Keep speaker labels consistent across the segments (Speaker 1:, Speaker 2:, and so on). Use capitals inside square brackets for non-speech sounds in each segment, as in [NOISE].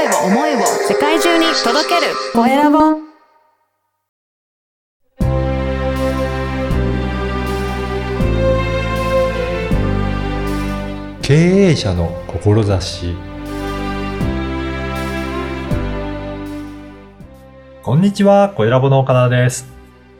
Speaker 1: 声を思いを世界中に届けるコエラボ
Speaker 2: 経営者の志こんにちは、コエラボの岡田です。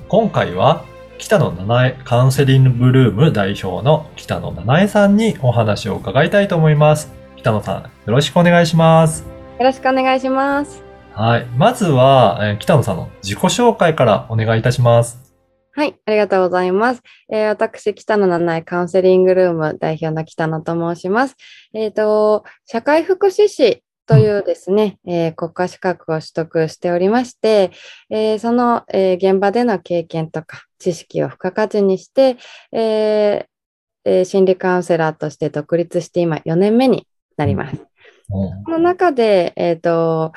Speaker 2: 今回は北野七重カウンセリングブルーム代表の北野七重さんにお話を伺いたいと思います。北野さん、よろしくお願いします。
Speaker 3: よろしくお願いします。
Speaker 2: はい。まずは、えー北野さんの自己紹介からお願いいたします。
Speaker 3: はい、ありがとうございます。えー私、北野七重カウンセリングルーム代表の北野と申します。えっ、と、社会福祉士というですね、えー国家資格を取得しておりまして、えーその、えー現場での経験とか知識を付加価値にして、えーえー心理カウンセラーとして独立して今4年目になります。
Speaker 2: うん
Speaker 3: この中で、えっ、と、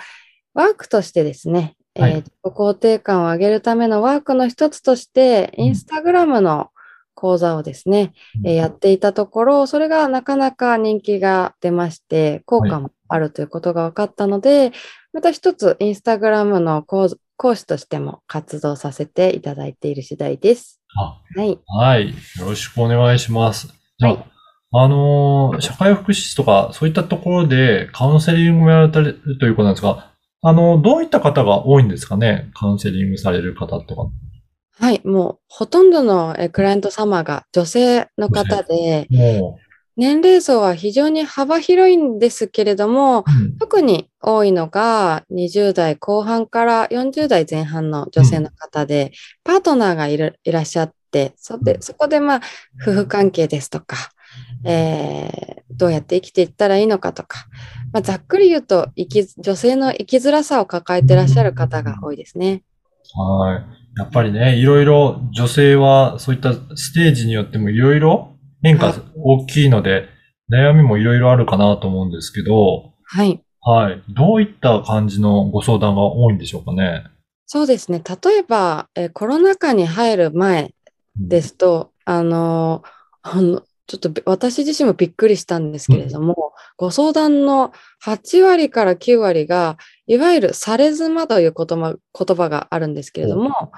Speaker 3: ワークとしてですね、
Speaker 2: はい
Speaker 3: えー自己肯定感を上げるためのワークの一つとして、
Speaker 2: うん
Speaker 3: インスタグラムの講座をですね、
Speaker 2: うん
Speaker 3: えーやっていたところ、それがなかなか人気が出まして、効果もあるということが分かったので、また一つインスタグラムの講師としても活動させていただいている次第です。
Speaker 2: あ
Speaker 3: はい。
Speaker 2: はい。よろしくお願いします。じゃあ、
Speaker 3: はい
Speaker 2: あのー社会福祉士とか、そういったところでカウンセリングをやられてるということなんですが、あの、どういった方が多いんですかね？カウンセリングされる方とか。
Speaker 3: はい。もう、ほとんどのえークライアント様が女性の方で、
Speaker 2: も
Speaker 3: 年齢層は非常に幅広いんですけれども、
Speaker 2: う、うん
Speaker 3: 特に多いのが20代後半から40代前半の女性の方で、パートナーがいるいらっしゃって、そでそこでまあ、夫婦関係ですとか、えーどうやって生きていったらいいのかとか、まあ、ざっくり言うと生き、女性の生きづらさを抱えていらっしゃる方が多いですね。
Speaker 2: はい。やっぱりね、いろいろ女性はそういったステージによってもいろいろ変化
Speaker 3: はい
Speaker 2: 大きいので、悩みもいろいろあるかなと思うんですけど、
Speaker 3: はい。
Speaker 2: はい。どういった感じのご相談が多いんでしょうかね。
Speaker 3: そうですね。例えば、えーコロナ禍に入る前ですと、あの、あの、ちょっとび私自身もびっくりしたんですけれども、ご相談の8割から9割が、いわゆるされ妻という言葉言葉があるんですけれども、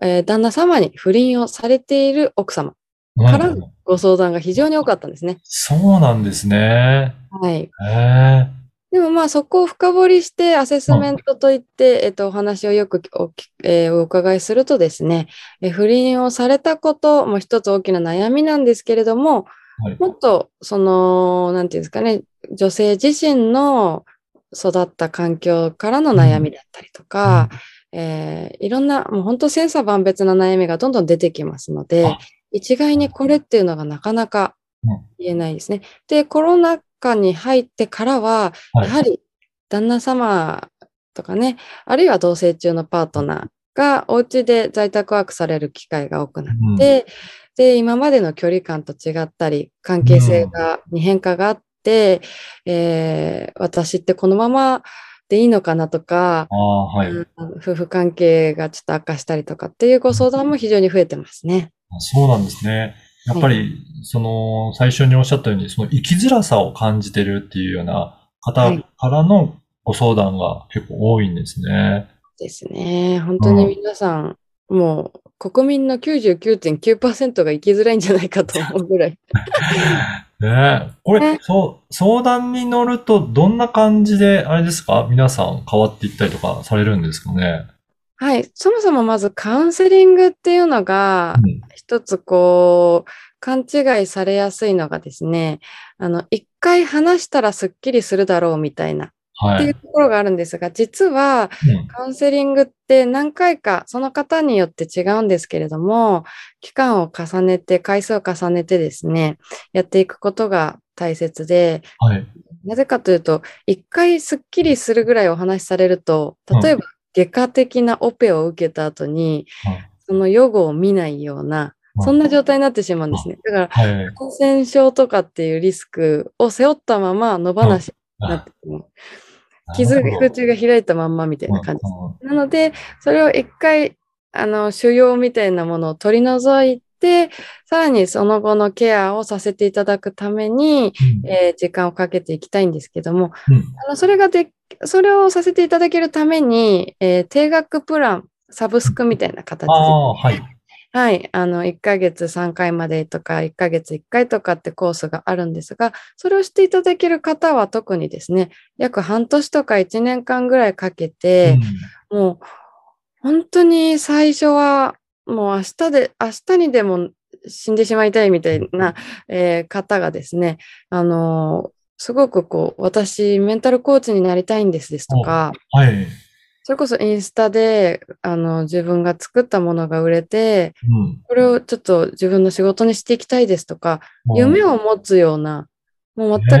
Speaker 3: えー旦那様に不倫をされている奥様
Speaker 2: うん
Speaker 3: からのご相談が非常に多かったんですね。
Speaker 2: そうなんですね。
Speaker 3: はい。
Speaker 2: へえ。
Speaker 3: でもまあそこを深掘りしてアセスメントといって、えっと、お話をよくおき、えーお伺いするとですね、えー不倫をされたことも一つ大きな悩みなんですけれども、
Speaker 2: はい。
Speaker 3: もっとその、なんていうんですかね、女性自身の育った環境からの悩みだったりとか、えーいろんな、もう本当千差万別な悩みがどんどん出てきますので
Speaker 2: あ、
Speaker 3: 一概にこれっていうのがなかなか
Speaker 2: うん。
Speaker 3: 言えないですね。で、コロナ禍に入ってからは、
Speaker 2: はい
Speaker 3: やはり旦那様とかね、あるいは同棲中のパートナーがお家で在宅ワークされる機会が多くなって、で、今までの距離感と違ったり、関係性が、に変化があって、えー私ってこのままでいいのかなとか、
Speaker 2: はい。
Speaker 3: うん夫婦関係がちょっと悪化したりとかっていうご相談も非常に増えてますね。
Speaker 2: あそうなんですね。やっぱり、その、最初におっしゃったように、その生きづらさを感じてるっていうような方からのご相談が結構多いんですね。
Speaker 3: ですね。本当に皆さん、もう国民の99.9%が生きづらいんじゃないかと思うぐらい。[LAUGHS]
Speaker 2: ねえ。これ
Speaker 3: ね、
Speaker 2: そう、相談に乗ると、どんな感じで、あれですか？皆さん変わっていったりとかされるんですかね？
Speaker 3: はい。そもそもまずカウンセリングっていうのが、
Speaker 2: うん
Speaker 3: 一つこう、勘違いされやすいのがですね、あの、一回話したらスッキリするだろうみたいな、
Speaker 2: はい。
Speaker 3: っていうところがあるんですが、実は
Speaker 2: うん
Speaker 3: カウンセリングって何回かその方によって違うんですけれども、期間を重ねて、回数を重ねてですね、やっていくことが大切で、
Speaker 2: はい。
Speaker 3: なぜかというと、一回スッキリするぐらいお話しされると、例えば外科的なオペを受けた後に、
Speaker 2: はい
Speaker 3: その予後を見ないような、そんな状態になってしまうんですね。だから、
Speaker 2: はい。
Speaker 3: 感染症とかっていうリスクを背負ったまま野放しになってしまう。傷口が開いたまんまみたいな感じです。なので、それを一回、あの、腫瘍みたいなものを取り除いて、さらにその後のケアをさせていただくために、
Speaker 2: うん
Speaker 3: えー時間をかけていきたいんですけども、
Speaker 2: うん
Speaker 3: あのそれがで、それをさせていただけるために、えー定額プラン、サブスクみたいな形で、
Speaker 2: はい。
Speaker 3: はい、あの、1ヶ月3回までとか、1ヶ月1回とかってコースがあるんですが、それをしていただける方は特にですね、約半年とか1年間ぐらいかけて、もう、本当に最初は、もう明日で、明日にでも死んでしまいたいみたいな、えー方がですね、あのーすごくこう、私、メンタルコーチになりたいんですですとか、
Speaker 2: うんはい。
Speaker 3: それこそインスタで、あの、自分が作ったものが売れて、
Speaker 2: うん
Speaker 3: これをちょっと自分の仕事にしていきたいですとか、夢を持つような、もう全く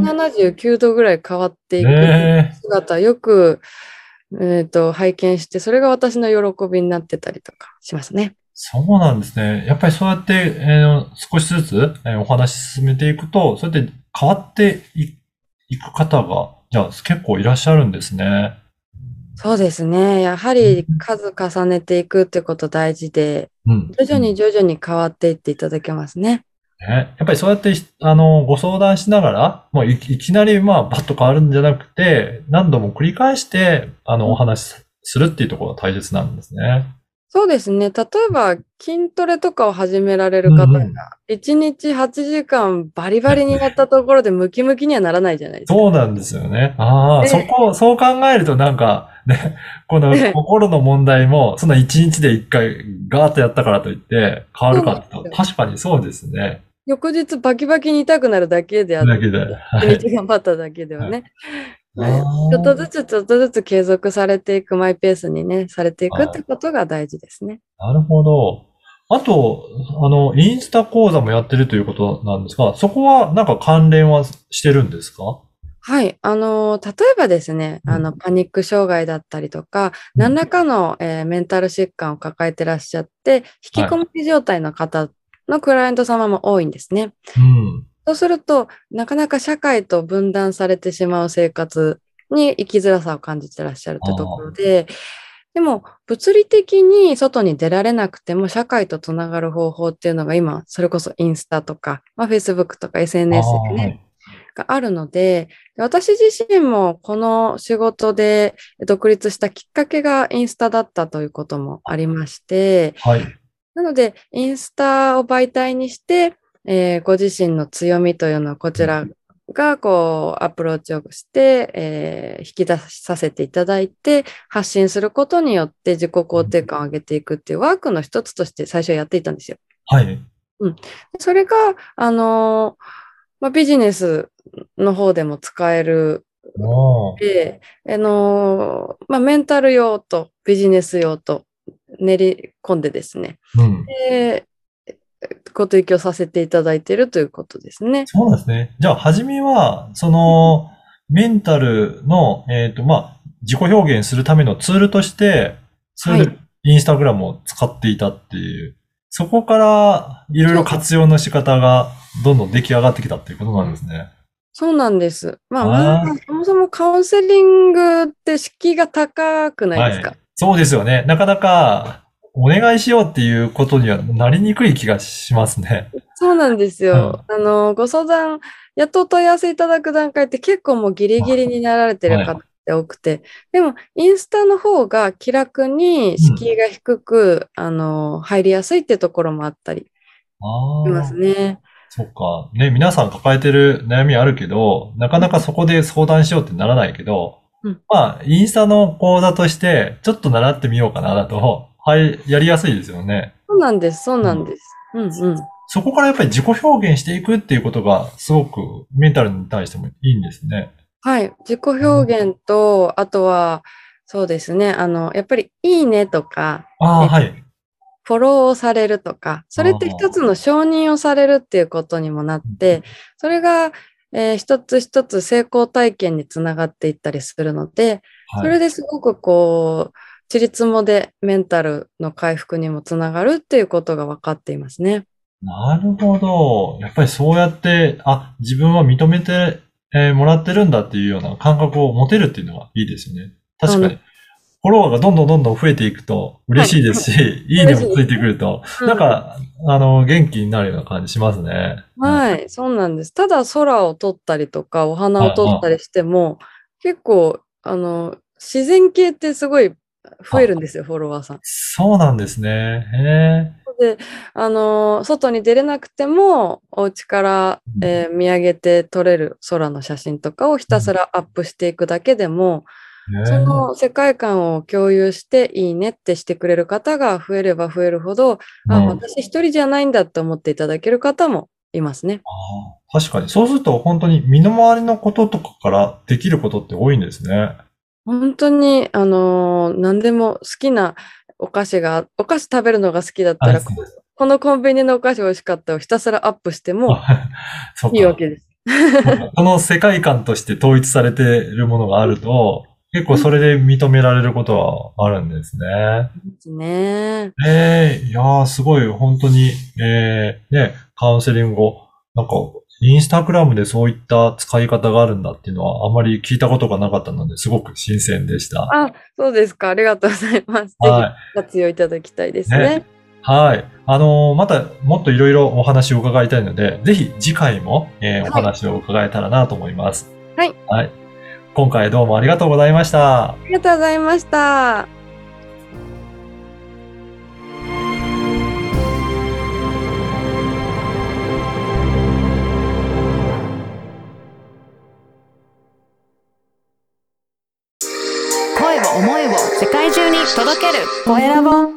Speaker 3: 179度ぐらい変わっていく
Speaker 2: ね
Speaker 3: 姿、よく、えっと、拝見して、それが私の喜びになってたりとかしますね。
Speaker 2: そうなんですね。やっぱりそうやって、えー少しずつ、えーお話進めていくと、そうやって変わっていいく方が、じゃあ結構いらっしゃるんですね。
Speaker 3: そうですね。やはり数重ねていくってこと大事で、
Speaker 2: うん。
Speaker 3: 徐々に徐々に変わっていっていただけますね。
Speaker 2: ね、やっぱりそうやって、あの、ご相談しながら、もういいきなり、まあ、バッと変わるんじゃなくて、何度も繰り返して、あの、お話しするっていうところが大切なんですね。
Speaker 3: そうですね。例えば筋トレとかを始められる方が、1日8時間バリバリにやったところでムキムキにはならないじゃないですか。
Speaker 2: そうなんですよね。ああ、
Speaker 3: で
Speaker 2: そこ、そう考えるとなんか、ね、[LAUGHS] この心の問題も、そんな一日で一回ガーッとやったからといって変わるかと、確かにそうですね。
Speaker 3: 翌日バキバキに痛くなるだけであって、
Speaker 2: だけで。は
Speaker 3: 1
Speaker 2: い。
Speaker 3: 日頑張っただけではね。
Speaker 2: あ
Speaker 3: はい
Speaker 2: ー
Speaker 3: ちょっとずつちょっとずつ継続されていくマイペースにね、されていくってことが大事ですね。
Speaker 2: なるほど。あと、あの、インスタ講座もやってるということなんですが、そこはなんか関連はしてるんですか？
Speaker 3: はい。あの、例えばですね、
Speaker 2: うん
Speaker 3: あの、パニック障害だったりとか、何らかの、えーメンタル疾患を抱えてらっしゃって、引きこもり状態の方のクライアント様も多いんですね。
Speaker 2: うん。
Speaker 3: そうすると、なかなか社会と分断されてしまう生活に生きづらさを感じてらっしゃるってところで、でも、物理的に外に出られなくても、社会とつながる方法っていうのが今、それこそインスタとか、まあ、Facebook とか SNS でね、があるので、で私自身もこの仕事で独立したきっかけがインスタだったということもありまして、
Speaker 2: はい。
Speaker 3: なので、インスタを媒体にして、えーご自身の強みというのをこちらがこうアプローチをして、えー引き出させていただいて、発信することによって自己肯定感を上げていくっていうワークの一つとして最初やっていたんですよ。
Speaker 2: はい。
Speaker 3: それが、あのーまあ、ビジネスの方でも使えるで、あのーまあ、メンタル用とビジネス用と練り込んでですね、
Speaker 2: うん。
Speaker 3: で、ご提供させていただいているということですね。
Speaker 2: そうですね。じゃあ、はじめは、その、メンタルの、えっと、まあ、自己表現するためのツールとして、それ
Speaker 3: は
Speaker 2: でインスタグラムを使っていたっていう、そこからいろいろ活用の仕方がどんどん出来上がってきたっていうことなんですね。
Speaker 3: そうなんです。まあ、
Speaker 2: あ、
Speaker 3: そもそもカウンセリングって敷居が高くないですか、
Speaker 2: はい。そうですよね。なかなか、お願いしようっていうことにはなりにくい気がしますね。
Speaker 3: そうなんですよ。あの、ご相談、やっとお問い合わせいただく段階って結構もうギリギリになられてる方って多くて、でも、インスタの方が気楽に敷居が低く、あの、入りやすいってところもあったり
Speaker 2: あ
Speaker 3: します
Speaker 2: あ、
Speaker 3: ね。
Speaker 2: そっか。ね、皆さん抱えてる悩みあるけど、なかなかそこで相談しようってならないけど、
Speaker 3: うん
Speaker 2: まあ、インスタの講座として、ちょっと習ってみようかなだと、はい、やりやすいですよね。
Speaker 3: そうなんです、そうなんです。うんうん。
Speaker 2: そこからやっぱり自己表現していくっていうことが、すごくメンタルに対してもいいんですね。
Speaker 3: はい。自己表現と、あとは、そうですね。あの、やっぱり、いいねとか、
Speaker 2: あはい。
Speaker 3: フォローをされるとか、それって一つの承認をされるっていうことにもなって、それが、えー一つ一つ成功体験につながっていったりするので、そ
Speaker 2: はい。
Speaker 3: れですごくこう、ちりつもでメンタルの回復にもつながるっていうことが分かっていますね。
Speaker 2: なるほど。やっぱりそうやって、あ、自分は認めて、えーもらってるんだっていうような感覚を持てるっていうのがいいですよね。確か
Speaker 3: う
Speaker 2: に。フォロワーがどんどんどんどん増えていくと嬉しいですし、[LAUGHS] いいねもついてくると、
Speaker 3: うん
Speaker 2: なんか、あの、元気になるような感じしますね。
Speaker 3: はい、そうなんです。ただ空を撮ったりとか、お花を撮ったりしても、結構、あの、自然系ってすごい増えるんですよ、フォロワーさん。
Speaker 2: そうなんですね。へ
Speaker 3: で、あの、外に出れなくても、お家から、
Speaker 2: うん
Speaker 3: えー見上げて撮れる空の写真とかをひたすらアップしていくだけでも、
Speaker 2: え。
Speaker 3: その世界観を共有していいねってしてくれる方が増えれば増えるほど、あ、
Speaker 2: うん
Speaker 3: 私一人じゃないんだって思っていただける方もいますね。
Speaker 2: あー確かに。そうすると本当に身の回りのこととかからできることって多いんですね。
Speaker 3: 本当に、あのー何でも好きなお菓子が、お菓子食べるのが好きだったら、このコンビニのお菓子美味しかったをひたすらアップしても [LAUGHS] いいわけです。
Speaker 2: この世界観として統一されているものがあると、結構それで認められることはあるんですね。
Speaker 3: ですね。
Speaker 2: ええいやー、すごい、本当に、えー、ね、カウンセリングを、なんか、インスタグラムでそういった使い方があるんだっていうのはあまり聞いたことがなかったので、すごく新鮮でした。
Speaker 3: あ、そうですか。ありがとうございます。ぜ
Speaker 2: はい。
Speaker 3: ひ活用いただきたいですね。
Speaker 2: ねはい。あのーまたもっといろいろお話を伺いたいので、ぜひ次回も、えー
Speaker 3: はい
Speaker 2: お話を伺えたらなと思います。
Speaker 3: はい。
Speaker 2: はい。今回どうもありがとうございました。
Speaker 3: ありがとうございました。
Speaker 1: 声